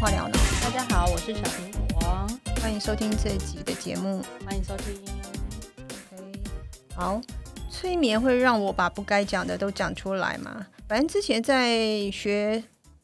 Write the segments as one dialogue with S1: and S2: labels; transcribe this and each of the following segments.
S1: 话聊呢。
S2: 大家好，我是小苹果，
S1: 欢迎收听这一集的节目。
S2: 欢迎收听。
S1: OK，好，催眠会让我把不该讲的都讲出来吗？反正之前在学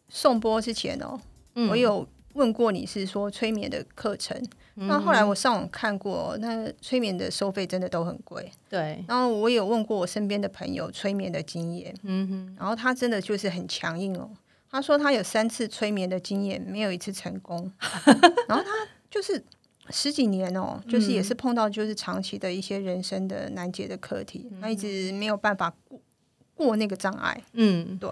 S1: 颂播之前哦，
S2: 嗯
S1: 我有问过你是说催眠的课程，那后来我上网看过，那催眠的收费真的都很贵。
S2: 对，
S1: 然后我有问过我身边的朋友催眠的经验，
S2: 嗯哼，
S1: 然后他真的就是很强硬哦。他说他有三次催眠的经验，没有一次成功。然后他就是十几年哦，就是也是碰到就是长期的一些人生的难解的课题，他一直没有办法过过那个障碍。
S2: 嗯
S1: 对，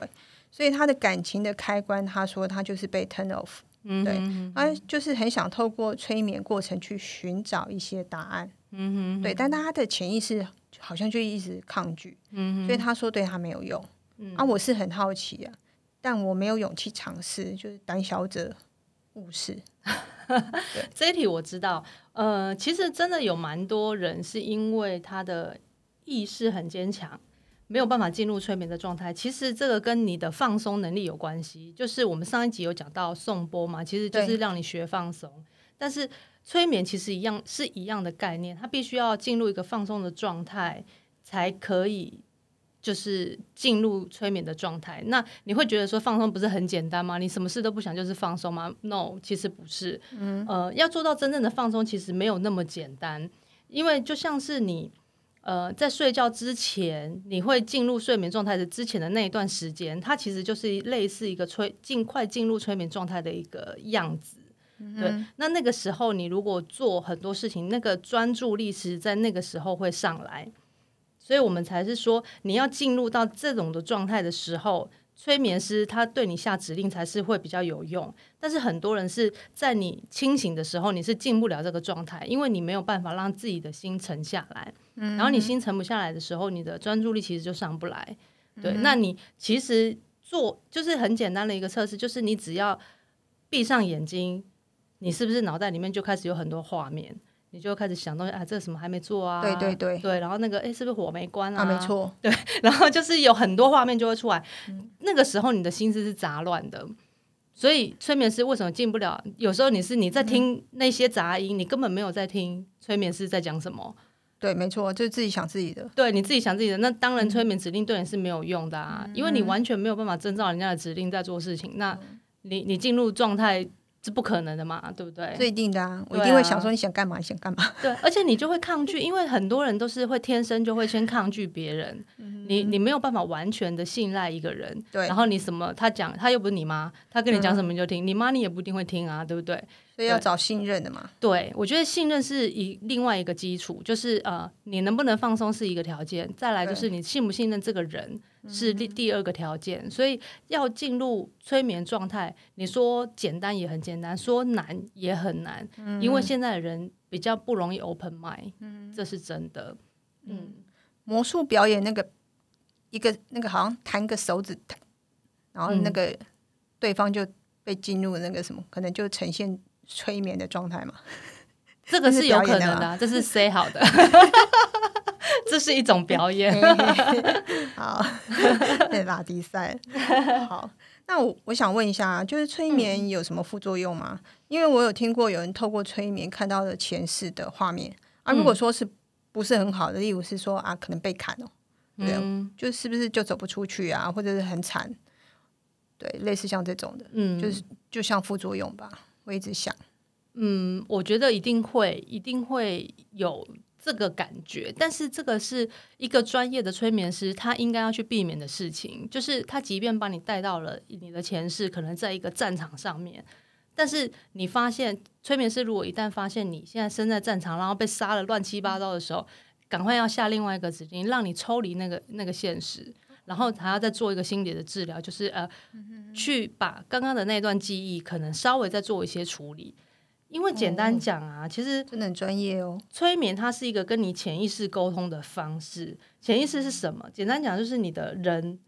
S1: 所以他的感情的开关，他说他就是被 turn off。
S2: 嗯
S1: 对他就是很想透过催眠过程去寻找一些答案。
S2: 嗯哼，
S1: 对，但他的潜意识好像就一直抗拒。
S2: 嗯
S1: 所以他说对他没有用。嗯啊，我是很好奇啊，但我没有勇气尝试，就是胆小者误事。
S2: 这一题我知道，呃，其实真的有蛮多人是因为他的意识很坚强，没有办法进入催眠的状态。其实这个跟你的放松能力有关系。就是我们上一集有讲到颂钵嘛，其实就是让你学放松。但是催眠其实一样是一样的概念，它必须要进入一个放松的状态，才可以就是进入催眠的状态。那你会觉得说放松不是很简单吗？你什么事都不想就是放松吗？No，其实不是。呃，要做到真正的放松，其实没有那么简单，因为就像是你。呃，在睡觉之前，你会进入睡眠状态的之前的那一段时间，它其实就是类似一个催尽快进入催眠状态的一个样子。对，那那个时候你如果做很多事情，那个专注力是在那个时候会上来，所以我们才是说你要进入到这种的状态的时候，催眠师他对你下指令才是会比较有用。但是很多人是在你清醒的时候，你是进不了这个状态，因为你没有办法让自己的心沉下来。嗯然后你心沉不下来的时候，你的专注力其实就上不来。对，那你其实做就是很简单的一个测试，就是你只要闭上眼睛，你是不是脑袋里面就开始有很多画面？你就开始想东西啊，这什么还没做啊？
S1: 对对对
S2: 对，然后那个哎，是不是火没关啊？
S1: 啊，没错，对
S2: 然后就是有很多画面就会出来，那个时候你的心思是杂乱的。所以催眠师为什么进不了？有时候你是你在听那些杂音，你根本没有在听催眠师在讲什么。
S1: 对，没错，就是自己想自己的。
S2: 对你自己想自己的，那当然催眠指令对你是没有用的啊，因为你完全没有办法遵照人家的指令在做事情。那你你进入状态是不可能的嘛，对不对？
S1: 这一定的啊，我一定会想说你想干嘛，你想干嘛？
S2: 对，而且你就会抗拒，因为很多人都是会天生就会先抗拒别人，你你没有办法完全的信赖一个人，
S1: 对
S2: 然后你什么他讲，他又不是你妈，他跟你讲什么你就听，你妈你也不一定会听啊，对不对？
S1: 所以要找信任的嘛。
S2: 对，我觉得信任是一另外一个基础，就是呃，你能不能放松是一个条件，再来就是你信不信任这个人是第第二个条件。所以要进入催眠状态，你说简单也很简单，说难也很难，因为现在的人比较不容易 open mind，这是真的。嗯，
S1: 魔术表演那个一个那个好像弹个手指，然后那
S2: 嗯
S1: 个对方就被进入那个什么，可能就呈现催眠的状态嘛。这
S2: 个是有可能的啊、这是 say 好的，这是一种表演。
S1: 好，对拉低赛。好，那我我想问一下，就是催
S2: 嗯
S1: 眠有什么副作用吗？因为我有听过有人透过催眠看到了前世的画面啊。如果说是不是很好的，例如是说啊，可能被砍哦，
S2: 嗯
S1: 就是不是就走不出去啊，或者是很惨，对，类似像这种的，
S2: 嗯，
S1: 就是就像副作用吧。我一直想，
S2: 嗯，我觉得一定会，一定会有这个感觉，但是这个是一个专业的催眠师，他应该要去避免的事情，就是他即便把你带到了你的前世，可能在一个战场上面，但是你发现催眠师如果一旦发现你现在身在战场，然后被杀了乱七八糟的时候，赶快要下另外一个指令，让你抽离那个那个现实。然后还要再做一个心理的治疗，就是呃，去把刚刚的那段记忆可能稍微再做一些处理。因为简单讲啊，其实
S1: 真的很专业哦。
S2: 催眠它是一个跟你潜意识沟通的方式。潜意识是什么？简单讲就是你的人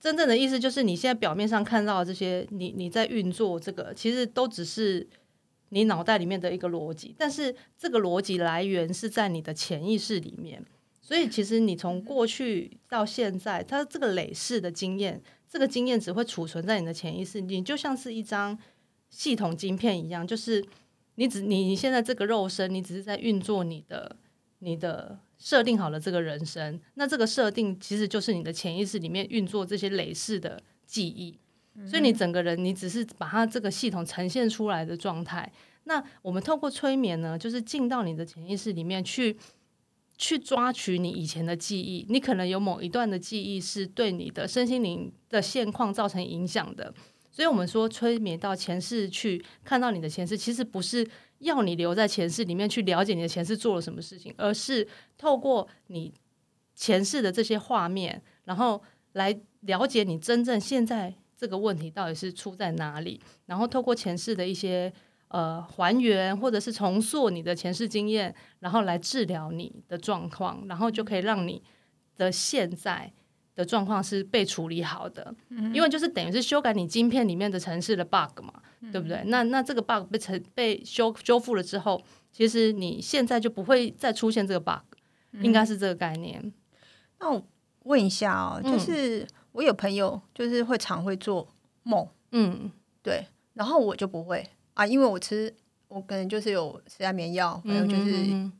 S2: 真正的意思，就是你现在表面上看到的这些，你你在运作这个，其实都只是你脑袋里面的一个逻辑，但是这个逻辑来源是在你的潜意识里面。所以其实你从过去到现在，它这个累世的经验，这个经验只会储存在你的潜意识，你就像是一张系统晶片一样，就是你只你你现在这个肉身，你只是在运作你的你的设定好了这个人生，那这个设定其实就是你的潜意识里面运作这些累世的记忆，所以你整个人你只是把它这个系统呈现出来的状态。那我们透过催眠呢，就是进到你的潜意识里面去。去抓取你以前的记忆，你可能有某一段的记忆是对你的身心灵的现况造成影响的，所以我们说催眠到前世去看到你的前世，其实不是要你留在前世里面去了解你的前世做了什么事情，而是透过你前世的这些画面，然后来了解你真正现在这个问题到底是出在哪里，然后透过前世的一些。呃，还原或者是重塑你的前世经验，然后来治疗你的状况，然后就可以让你的现在的状况是被处理好的。嗯因为就是等于是修改你晶片里面的城市的 bug 嘛，对不对？那那这个 bug 被成被修修复了之后，其实你现在就不会再出现这个 bug，应该是这个概念。
S1: 那我问一下哦，就是我有朋友就是会常会做梦，嗯，对，然后我就不会。啊，因为我吃，我可能就是有吃安眠药，还有就是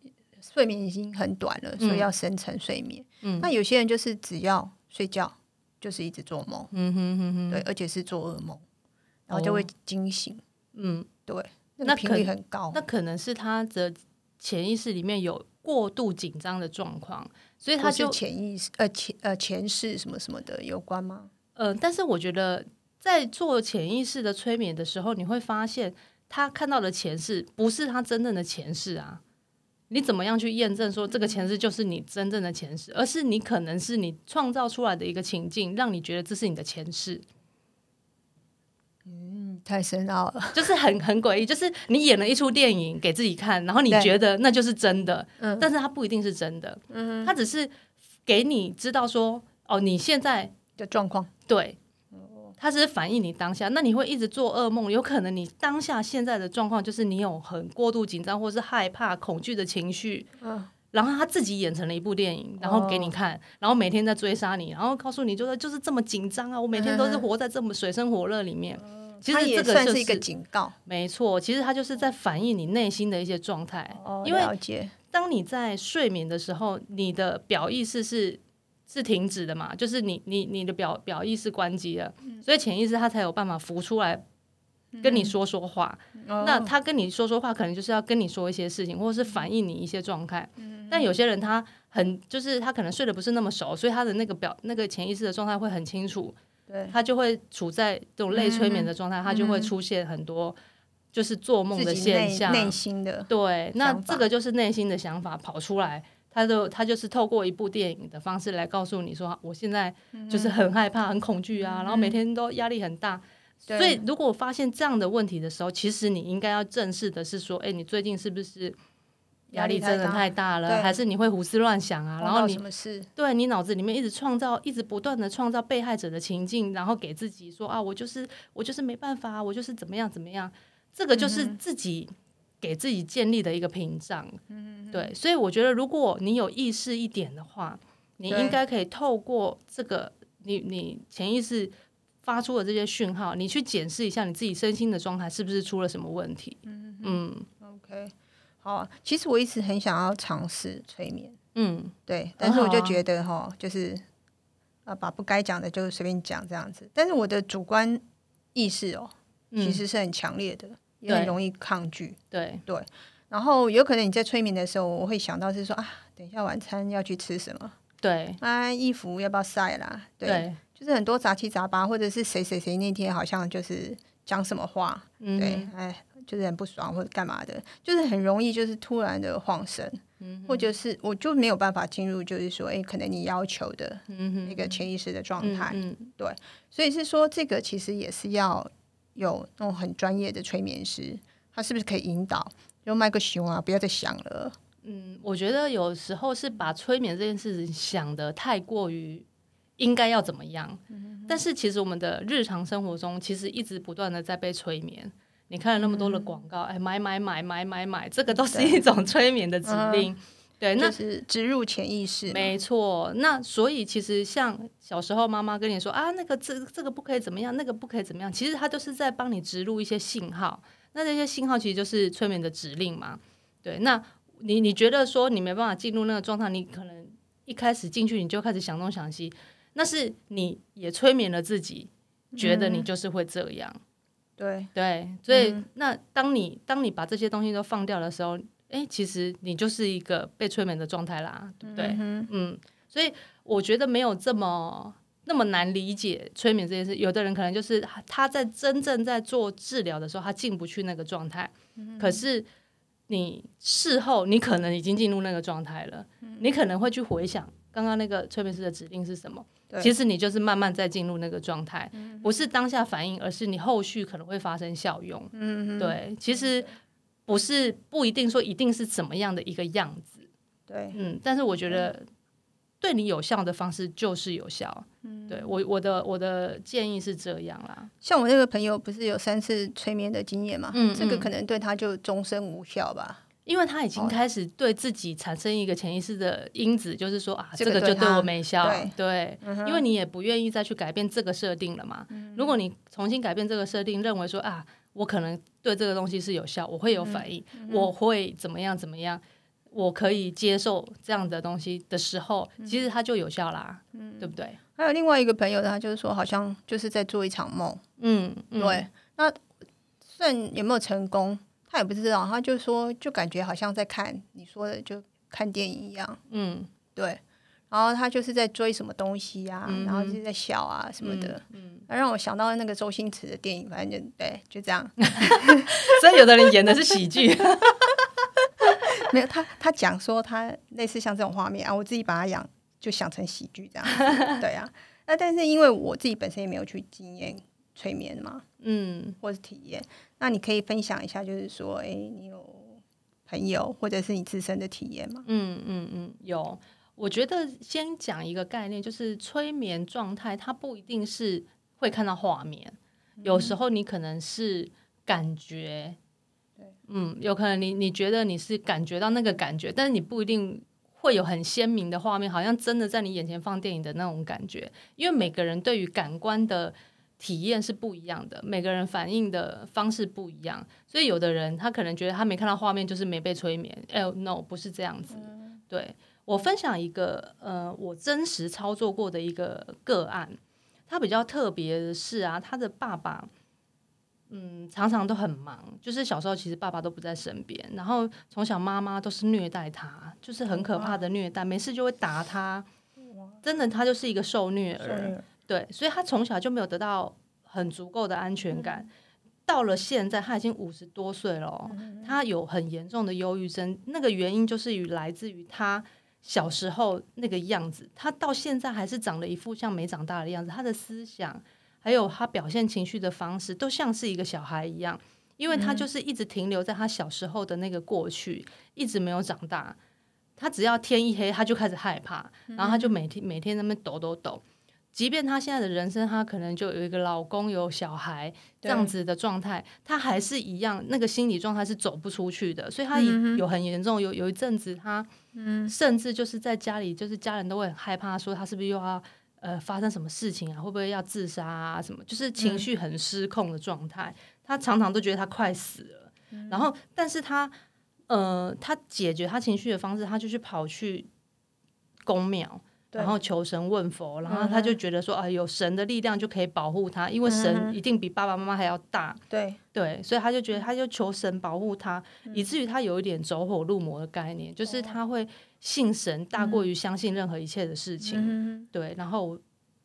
S1: 睡眠已经很短了，所以要深层睡眠。那有些人就是只要睡觉，就是一直做梦，嗯哼哼哼，对，而且是做噩梦，然后就会惊醒。嗯，对，那频率很高，
S2: 那可能是他的潜意识里面有过度紧张的状况，所以他就
S1: 潜意识呃前呃前世什么什么的有关吗？
S2: 呃，但是我觉得。在做潜意识的催眠的时候，你会发现他看到的前世不是他真正的前世啊！你怎么样去验证说这个前世就是你真正的前世？而是你可能是你创造出来的一个情境，让你觉得这是你的前世。
S1: 嗯，太深奥了，
S2: 就是很很诡异。就是你演了一出电影给自己看，然后你觉得那就是真的，嗯，但是它不一定是真的，嗯，它只是给你知道说，哦，你现在
S1: 的状况
S2: 对。它只是反映你当下，那你会一直做噩梦，有可能你当下现在的状况就是你有很过度紧张或是害怕、恐惧的情绪，嗯，然后他自己演成了一部电影，然后给你看，然后每天在追杀你，然后告诉你就是就是这么紧张啊，我每天都是活在这么水深火热里面。其实这个
S1: 算是一个警告，
S2: 没错，其实它就是在反映你内心的一些状态。因为当你在睡眠的时候，你的表意识是。是停止的嘛？就是你你你的表表意识关机了，所以潜意识它才有办法浮出来跟你说说话。那他跟你说说话，可能就是要跟你说一些事情，或者是反映你一些状态。但有些人他很就是他可能睡得不是那么熟，所以他的那个表那个潜意识的状态会很清楚。
S1: 对，
S2: 他就会处在这种类催眠的状态，他就会出现很多就是做梦的现象，
S1: 内心的
S2: 对。那这个就是内心的想法跑出来。他就他就是透过一部电影的方式来告诉你说，我现在就是很害怕、很恐惧啊，然后每天都压力很大。所以，如果我发现这样的问题的时候，其实你应该要正视的是说，哎，你最近是不是压力真的太大了？还是你会胡思乱想啊？然后你对你脑子里面一直创造、一直不断的创造被害者的情境，然后给自己说啊，我就是我就是没办法，我就是怎么样怎么样。这个就是自己。给自己建立的一个屏障，嗯对，所以我觉得，如果你有意识一点的话，你应该可以透过这个，你你潜意识发出的这些讯号，你去检视一下你自己身心的状态是不是出了什么问题。嗯
S1: 嗯，OK，好，其实我一直很想要尝试催眠，嗯，对，但是我就觉得哈，就是啊，把不该讲的就随便讲这样子，但是我的主观意识哦，其实是很强烈的。也很容易抗拒，
S2: 对
S1: 对，然后有可能你在催眠的时候，我会想到是说啊，等一下晚餐要去吃什么？
S2: 对，
S1: 啊，衣服要不要晒啦？对，就是很多杂七杂八，或者是谁谁谁那天好像就是讲什么话，对，哎，就是很不爽或者干嘛的，就是很容易就是突然的晃神，或者是我就没有办法进入，就是说，哎，可能你要求的那个潜意识的状态，对，所以是说这个其实也是要。有那种很专业的催眠师，他是不是可以引导？就麦克熊啊，不要再想了。
S2: 嗯，我觉得有时候是把催眠这件事情想的太过于应该要怎么样。但是其实我们的日常生活中，其实一直不断的在被催眠。你看了那么多的广告，哎，买买买买买买，这个都是一种催眠的指令。对，那
S1: 就是植入潜意识，
S2: 没错。那所以其实像小时候妈妈跟你说啊，那个这这个不可以怎么样，那个不可以怎么样，其实他都是在帮你植入一些信号。那这些信号其实就是催眠的指令嘛。对，那你你觉得说你没办法进入那个状态，你可能一开始进去你就开始想东想西，那是你也催眠了自己，觉得你就是会这样。
S1: 对，
S2: 对，所以、那当你当你把这些东西都放掉的时候，哎，其实你就是一个被催眠的状态啦，对不对？嗯所以我觉得没有这么那么难理解催眠这件事。有的人可能就是他他在真正在做治疗的时候，他进不去那个状态，可是你事后你可能已经进入那个状态了，你可能会去回想刚刚那个催眠师的指令是什么。
S1: 对
S2: 其实你就是慢慢在进入那个状态，不是当下反应，而是你后续可能会发生效用。
S1: 嗯，
S2: 对，其实不是不一定说一定是怎么样的一个样子，
S1: 对，
S2: 嗯，但是我觉得对你有效的方式就是有效。嗯，对我我的我的建议是这样啦。
S1: 像我那个朋友不是有三次催眠的经验嘛，
S2: 嗯嗯
S1: 这个可能对他就终身无效吧。
S2: 因为他已经
S1: 哦
S2: 开始对自己产生一个潜意识的因子，就是说啊，
S1: 这
S2: 这个就对我没效，
S1: 对，
S2: 因为你也不愿意再去改变这个设定了嘛。如果你重新改变这个设定，认为说啊，我可能对这个东西是有效，我会有反应，
S1: 嗯
S2: 我会怎么样怎么样，我可以接受这样的东西的时候，
S1: 嗯
S2: 其实它就有效啦，对不对？
S1: 还有另外一个朋友，他就是说好像就是在做一场梦，
S2: 嗯，嗯。
S1: 对，那算有没有成功，他也不知道，他就说就感觉好像在看你说的就看电影一样，
S2: 嗯。
S1: 对。然后他就是在追什么东西啊，
S2: 嗯
S1: 然后就是在笑啊什么的，
S2: 嗯，
S1: 那让我想到那个周星驰的电影，反正就对，就这样。
S2: 所以有的人演的是喜剧，
S1: 没有他，他讲说他类似像这种画面啊，我自己把它养就想成喜剧这样子，对啊。那但是因为我自己本身也没有去经验催眠嘛，
S2: 嗯
S1: 或是体验，那你可以分享一下，就是说，哎，你有朋友或者是你自身的体验吗？
S2: 嗯嗯嗯，有。我觉得先讲一个概念，就是催眠状态，它不一定是会看到画面，有时候你可能是感觉，嗯，有可能你你觉得你是感觉到那个感觉，但是你不一定会有很鲜明的画面，好像真的在你眼前放电影的那种感觉，因为每个人对于感官的体验是不一样的，每个人反应的方式不一样，所以有的人他可能觉得他没看到画面就是没被催眠，哎、no 不是这样子，对我分享一个呃我真实操作过的一个个案，他比较特别的是啊，他的爸爸。嗯，常常都很忙，就是小时候其实爸爸都不在身边，然后从小妈妈都是虐待他，就是很可怕的虐待，没事就会打他，真的他就是一个受虐儿。对，所以他从小就没有得到很足够的安全感。到了现在，他已经五十多岁了哦、他有很严重的忧郁症。那个原因就是与来自于他小时候那个样子，他到现在还是长了一副像没长大的样子。他的思想还有他表现情绪的方式，都像是一个小孩一样，因为他就是一直停留在他小时候的那个过去，一直没有长大。他只要天一黑，他就开始害怕，然后他就每天每天在那边抖抖抖。即便他现在的人生，他可能就有一个老公、有小孩这样子的状态，他还是一样，那个心理状态是走不出去的。所以他有很严重，有有一阵子他，甚至就是在家里，就是家人都会很害怕，说他是不是又要呃发生什么事情啊？会不会要自杀啊？什么？就是情绪很失控的状态。他常常都觉得他快死了，然后，但是他呃，他解决他情绪的方式，他就去跑去公庙。
S1: 对
S2: 然后求神问佛，然后他就觉得说啊，有神的力量就可以保护他，因为神一定比爸爸妈妈还要大，
S1: 对，
S2: 对，所以他就觉得他就求神保护他，以至于他有一点走火入魔的概念，就是他会信神大过于相信任何一切的事情，
S1: 嗯
S2: 对，然后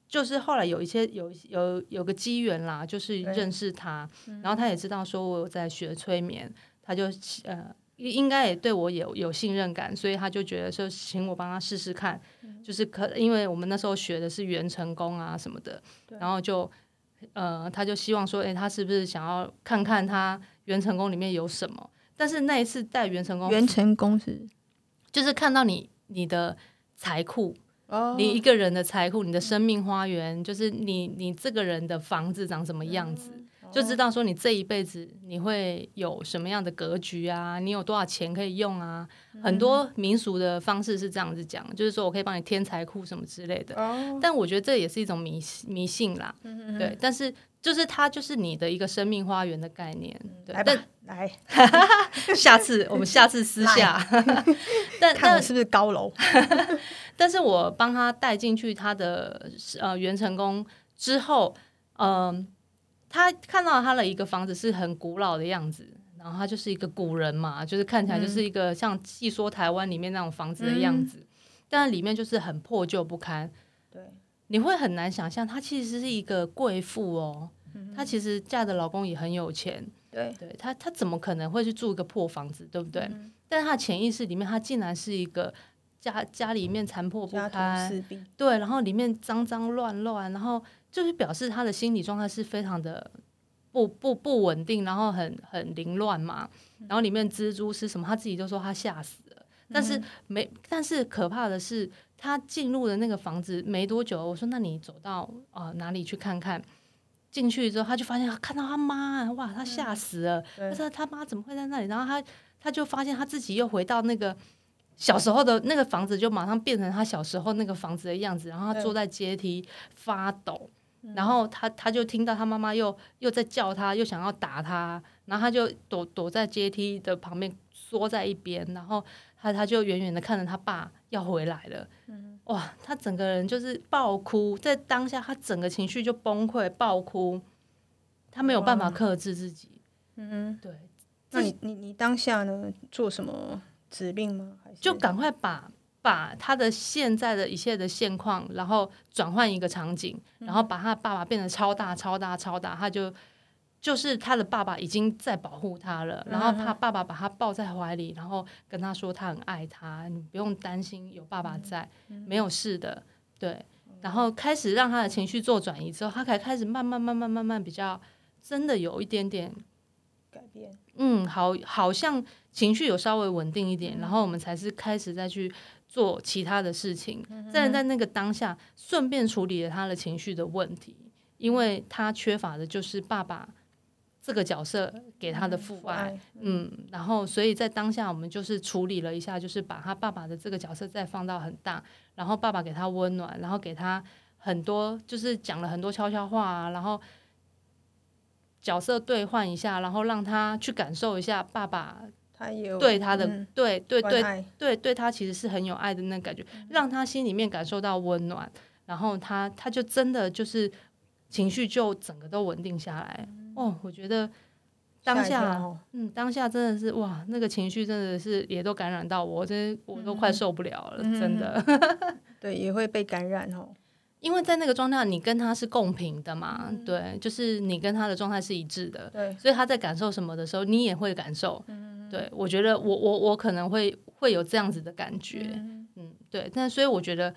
S2: 就是后来有一些有有有个机缘啦，就是
S1: 对。
S2: 认识他，然后他也知道说我有在学催眠，他就呃应应该也对我有有信任感，所以他就觉得说请我帮他试试看，就是可因为我们那时候学的是元成功啊什么的，然后就呃他就希望说，哎，他是不是想要看看他元成功里面有什么？但是那一次带元成功，
S1: 元成功是
S2: 就是看到你你的财库，
S1: 哦
S2: 你一个人的财库，你的生命花园，就是你你这个人的房子长什么样子。就知道说你这一辈子你会有什么样的格局啊，你有多少钱可以用啊。很多民俗的方式是这样子讲，就是说我可以帮你添财库什么之类的。但我觉得这也是一种迷迷信啦，对。但是就是它就是你的一个生命花园的概念。
S1: 来吧，来，
S2: 下次我们下次私下。但
S1: 看我是不是高楼？
S2: 但是我帮他带进去他的呃元成功之后，嗯。他看到他的一个房子是很古老的样子，然后他就是一个古人嘛，就是看起来就是一个像戏说台湾里面那种房子的样子，但里面就是很破旧不堪。
S1: 对，
S2: 你会很难想象，她其实是一个贵妇哦，她其实嫁的老公也很有钱。
S1: 对，
S2: 对她她怎么可能会去住一个破房子，对不对？但是她潜意识里面，她竟然是一个家家里面残破不堪，对，然后里面脏脏乱乱，然后。就是表示他的心理状态是非常的不不不稳定，然后很很凌乱嘛。然后里面蜘蛛是什么？他自己就说他吓死了。但是没，但是可怕的是，他进入了那个房子没多久，我说那你走到呃哪里去看看？进去之后，他就发现看到他妈，哇，他吓死了。他说他妈怎么会在那里？然后他他就发现他自己又回到那个小时候的那个房子，就马上变成他小时候那个房子的样子。然后他坐在阶梯发抖。然后他他就听到他妈妈又又在叫他，又想要打他，然后他就躲躲在阶梯的旁边缩在一边，然后他他就远远的看着他爸要回来了，哇，他整个人就是爆哭，在当下他整个情绪就崩溃爆哭，他没有办法克制自己，嗯，对，
S1: 那你你你当下呢做什么指令吗？
S2: 就赶快把。把他的现在的一切的现况，然后转换一个场景，然后把他爸爸变得超大、超大、超大，他就就是他的爸爸已经在保护他了，然后他爸爸把他抱在怀里，然后跟他说他很爱他，你不用担心，有爸爸在，没有事的，对。然后开始让他的情绪做转移之后，他才开始慢慢、慢慢、慢慢比较真的有一点点
S1: 改变。
S2: 嗯，好，好像情绪有稍微稳定一点，然后我们才是开始再去。做其他的事情，在在那个当下，顺便处理了他的情绪的问题，因为他缺乏的就是爸爸这个角色给他的父爱，嗯，然后所以在当下，我们就是处理了一下，就是把他爸爸的这个角色再放到很大，然后爸爸给他温暖，然后给他很多，就是讲了很多悄悄话啊，然后角色兑换一下，然后让他去感受一下爸爸。
S1: 他有
S2: 对他的对对对对对他其实是很有爱的那感觉，让他心里面感受到温暖，然后他他就真的就是情绪就整个都稳定下来。哦，我觉得当下嗯当下真的是哇，那个情绪真的是也都感染到我，真我都快受不了了，真的。
S1: 对，也会被感染哦。
S2: 因为在那个状态，你跟他是共频的嘛，对，就是你跟他的状态是一致的，
S1: 对，
S2: 所以他在感受什么的时候，你也会感受。对，我觉得我我我可能会会有这样子的感觉，嗯，对，但所以我觉得，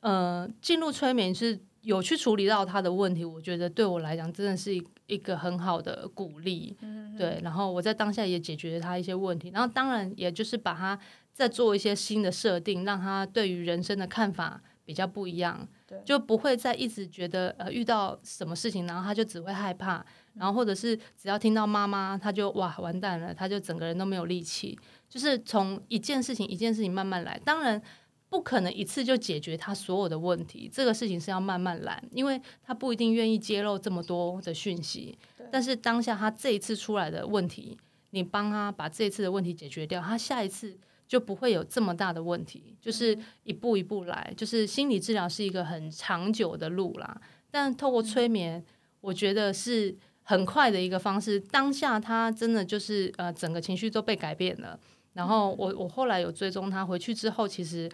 S2: 呃，进入催眠是有去处理到他的问题，我觉得对我来讲真的是一一个很好的鼓励，对，然后我在当下也解决了他一些问题，然后当然也就是把他再做一些新的设定，让他对于人生的看法比较不一样。就不会再一直觉得呃遇到什么事情，然后他就只会害怕，然后或者是只要听到妈妈，他就哇完蛋了，他就整个人都没有力气。就是从一件事情一件事情慢慢来，当然不可能一次就解决他所有的问题，这个事情是要慢慢来，因为他不一定愿意揭露这么多的讯息。但是当下他这一次出来的问题，你帮他把这一次的问题解决掉，他下一次。就不会有这么大的问题，就是一步一步来，就是心理治疗是一个很长久的路啦。但透过催眠，我觉得是很快的一个方式。当下他真的就是呃，整个情绪都被改变了。然后我我后来有追踪他回去之后，其实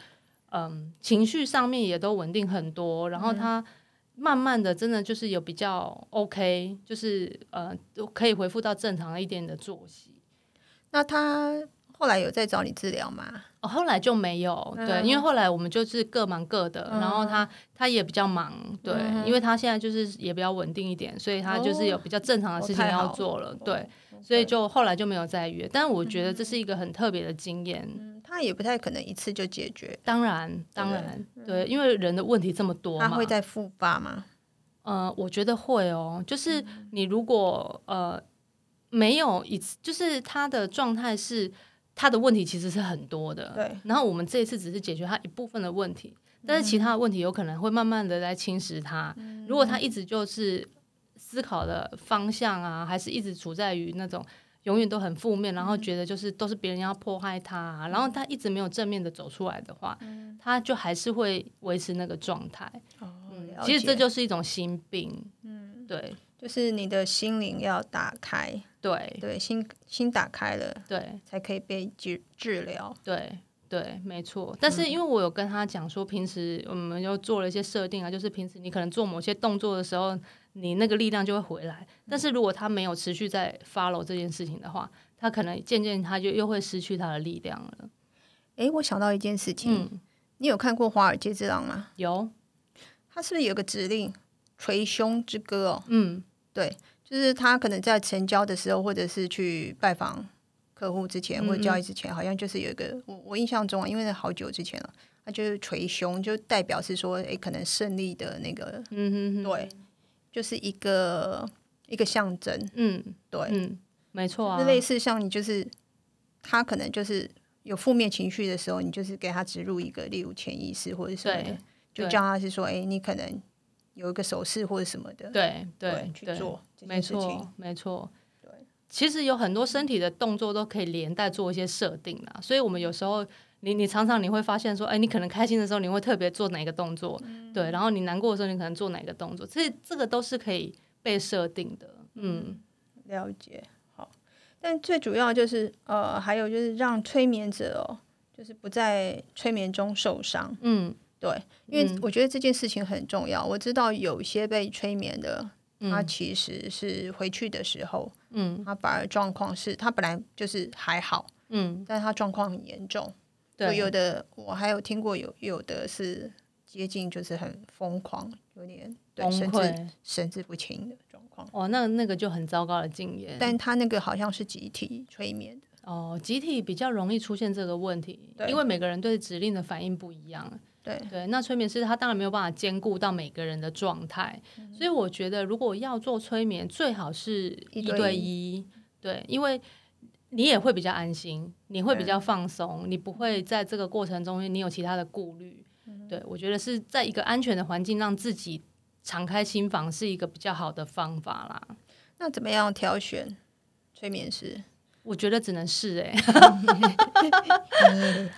S2: 嗯，情绪上面也都稳定很多。然后他慢慢的真的就是有比较 OK，就是呃，可以恢复到正常一点的作息。
S1: 那他。后来有在找你治疗吗？
S2: 哦，后来就没有，对，因为后来我们就是各忙各的，然后他他也比较忙，对，因为他现在就是也比较稳定一点，所以他就是有比较正常的事情要做了，对，所以就后来就没有再约。但是我觉得这是一个很特别的经验，
S1: 他也不太可能一次就解决，
S2: 当然，当然，对，因为人的问题这么多，他
S1: 会再复发吗？
S2: 呃，我觉得会哦，就是你如果呃没有一次，就是他的状态是他的问题其实是很多的，
S1: 对。
S2: 然后我们这一次只是解决他一部分的问题，但是其他的问题有可能会慢慢的在侵蚀他。如果他一直就是思考的方向啊，还是一直处在于那种。永远都很负面，然后觉得就是都是别人要迫害他，然后他一直没有正面的走出来的话，他就还是会维持那个状态。
S1: 哦，
S2: 其实这就是一种心病。嗯，对，
S1: 就是你的心灵要打开，
S2: 对
S1: 对，心心打开了，
S2: 对，
S1: 才可以被治治疗。
S2: 对对，没错。但是因为我有跟他讲说，平时我们又做了一些设定啊，就是平时你可能做某些动作的时候。你那个力量就会回来，但是如果他没有持续在 follow 这件事情的话，他可能渐渐他就又会失去他的力量了。
S1: 诶，我想到一件事情，你有看过《华尔街之狼》吗？
S2: 有，
S1: 他是不是有个指令“捶胸之歌”哦？
S2: 嗯，
S1: 对，就是他可能在成交的时候，或者是去拜访客户之前，或者交易之前，好像就是有一个我我印象中啊，因为好久之前了，他就是捶胸，就代表是说，哎，可能胜利的那个，
S2: 嗯哼，
S1: 对。就是一个一个象征，
S2: 嗯，
S1: 对，
S2: 嗯，没错啊，
S1: 类似像你就是他可能就是有负面情绪的时候，你就是给他植入一个，例如潜意识或者什么的，就叫他是说，哎，你可能有一个手势或者什么的，
S2: 对对，
S1: 去做，
S2: 没错没错，
S1: 对，
S2: 其实有很多身体的动作都可以连带做一些设定啦，所以我们有时候。你你常常你会发现说，哎，你可能开心的时候你会特别做哪个动作，对，然后你难过的时候你可能做哪个动作，这这个都是可以被设定的，嗯，
S1: 了解，好，但最主要就是呃，还有就是让催眠者哦，就是不在催眠中受伤，
S2: 嗯，
S1: 对，因为我觉得这件事情很重要。我知道有些被催眠的，他其实是回去的时候，
S2: 嗯，
S1: 他反而状况是他本来就是还好，
S2: 嗯，
S1: 但是他状况很严重。对，有的我还有听过，有有的是接近就是很疯狂，有点对，甚至神志不清的状况。
S2: 哦，那那个就很糟糕的经验。
S1: 但他那个好像是集体催眠的。
S2: 哦，集体比较容易出现这个问题，因为每个人对指令的反应不一样。
S1: 对
S2: 对，那催眠师他当然没有办法兼顾到每个人的状态，所以我觉得如果要做催眠，最好是一对一。对，因为。你也会比较安心，你会比较放松，你不会在这个过程中你有其他的顾虑。对我觉得是在一个安全的环境，让自己敞开心房是一个比较好的方法啦。
S1: 那怎么样挑选催眠师？
S2: 我觉得只能是哎，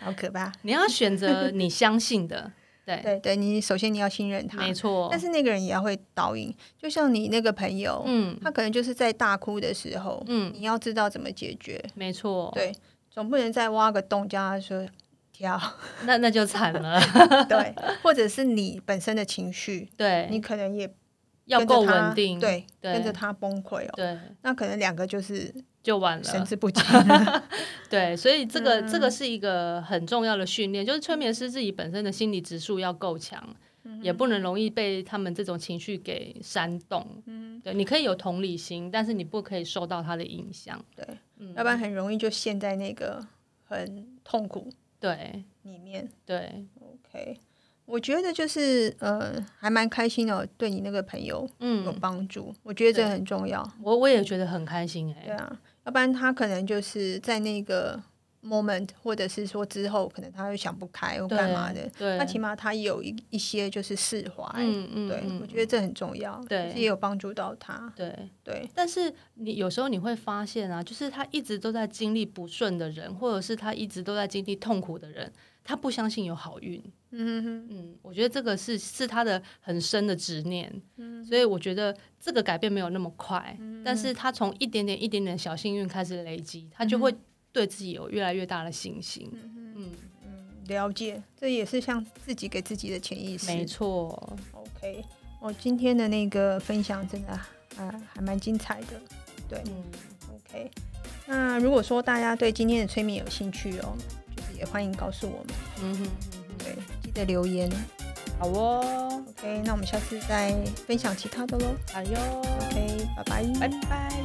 S1: 好可怕！
S2: 你要选择你相信的。对
S1: 对对，你首先你要信任他，
S2: 没错。
S1: 但是那个人也要会导引，就像你那个朋友，
S2: 嗯，
S1: 他可能就是在大哭的时候，
S2: 嗯，
S1: 你要知道怎么解决，
S2: 没错。
S1: 对，总不能再挖个洞叫他说跳，
S2: 那那就惨了。
S1: 对，或者是你本身的情绪，
S2: 对
S1: 你可能也
S2: 要够稳定，
S1: 对，跟着他崩溃哦，
S2: 对，
S1: 那可能两个就是。
S2: 就完了，
S1: 神志不清。
S2: 对，所以这个这个是一个很重要的训练，就是催眠师自己本身的心理指数要够强，也不能容易被他们这种情绪给煽动。
S1: 嗯，
S2: 对，你可以有同理心，但是你不可以受到他的影响。
S1: 对，要不然很容易就陷在那个很痛苦
S2: 对
S1: 里面。
S2: 对
S1: ，OK，我觉得就是呃，还蛮开心的，对你那个朋友嗯有帮助，我觉得这很重要。
S2: 我我也觉得很开心哎。
S1: 对啊。要不然他可能就是在那个 moment，或者是说之后，可能他又想不开或干嘛的。
S2: 对，
S1: 那起码他有一一些就是释怀。
S2: 嗯嗯，
S1: 对，我觉得这很重要。
S2: 对，
S1: 也有帮助到他。
S2: 对
S1: 对。
S2: 但是你有时候你会发现啊，就是他一直都在经历不顺的人，或者是他一直都在经历痛苦的人，他不相信有好运。
S1: 嗯
S2: 我觉得这个是是他的很深的执念。嗯，所以我觉得这个改变没有那么快，但是他从一点点一点点小幸运开始累积，他就会对自己有越来越大的信心。
S1: 嗯嗯嗯，了解，这也是像自己给自己的潜意识。
S2: 没错。
S1: OK，我今天的那个分享真的啊还蛮精彩的。对，
S2: 嗯
S1: ，OK。那如果说大家对今天的催眠有兴趣哦，就是也欢迎告诉我们。
S2: 嗯哼，
S1: 对。记得留言，
S2: 好哦
S1: ，OK，那我们下次再分享其他的喽。
S2: 好哟
S1: ，OK，拜拜，
S2: 拜拜。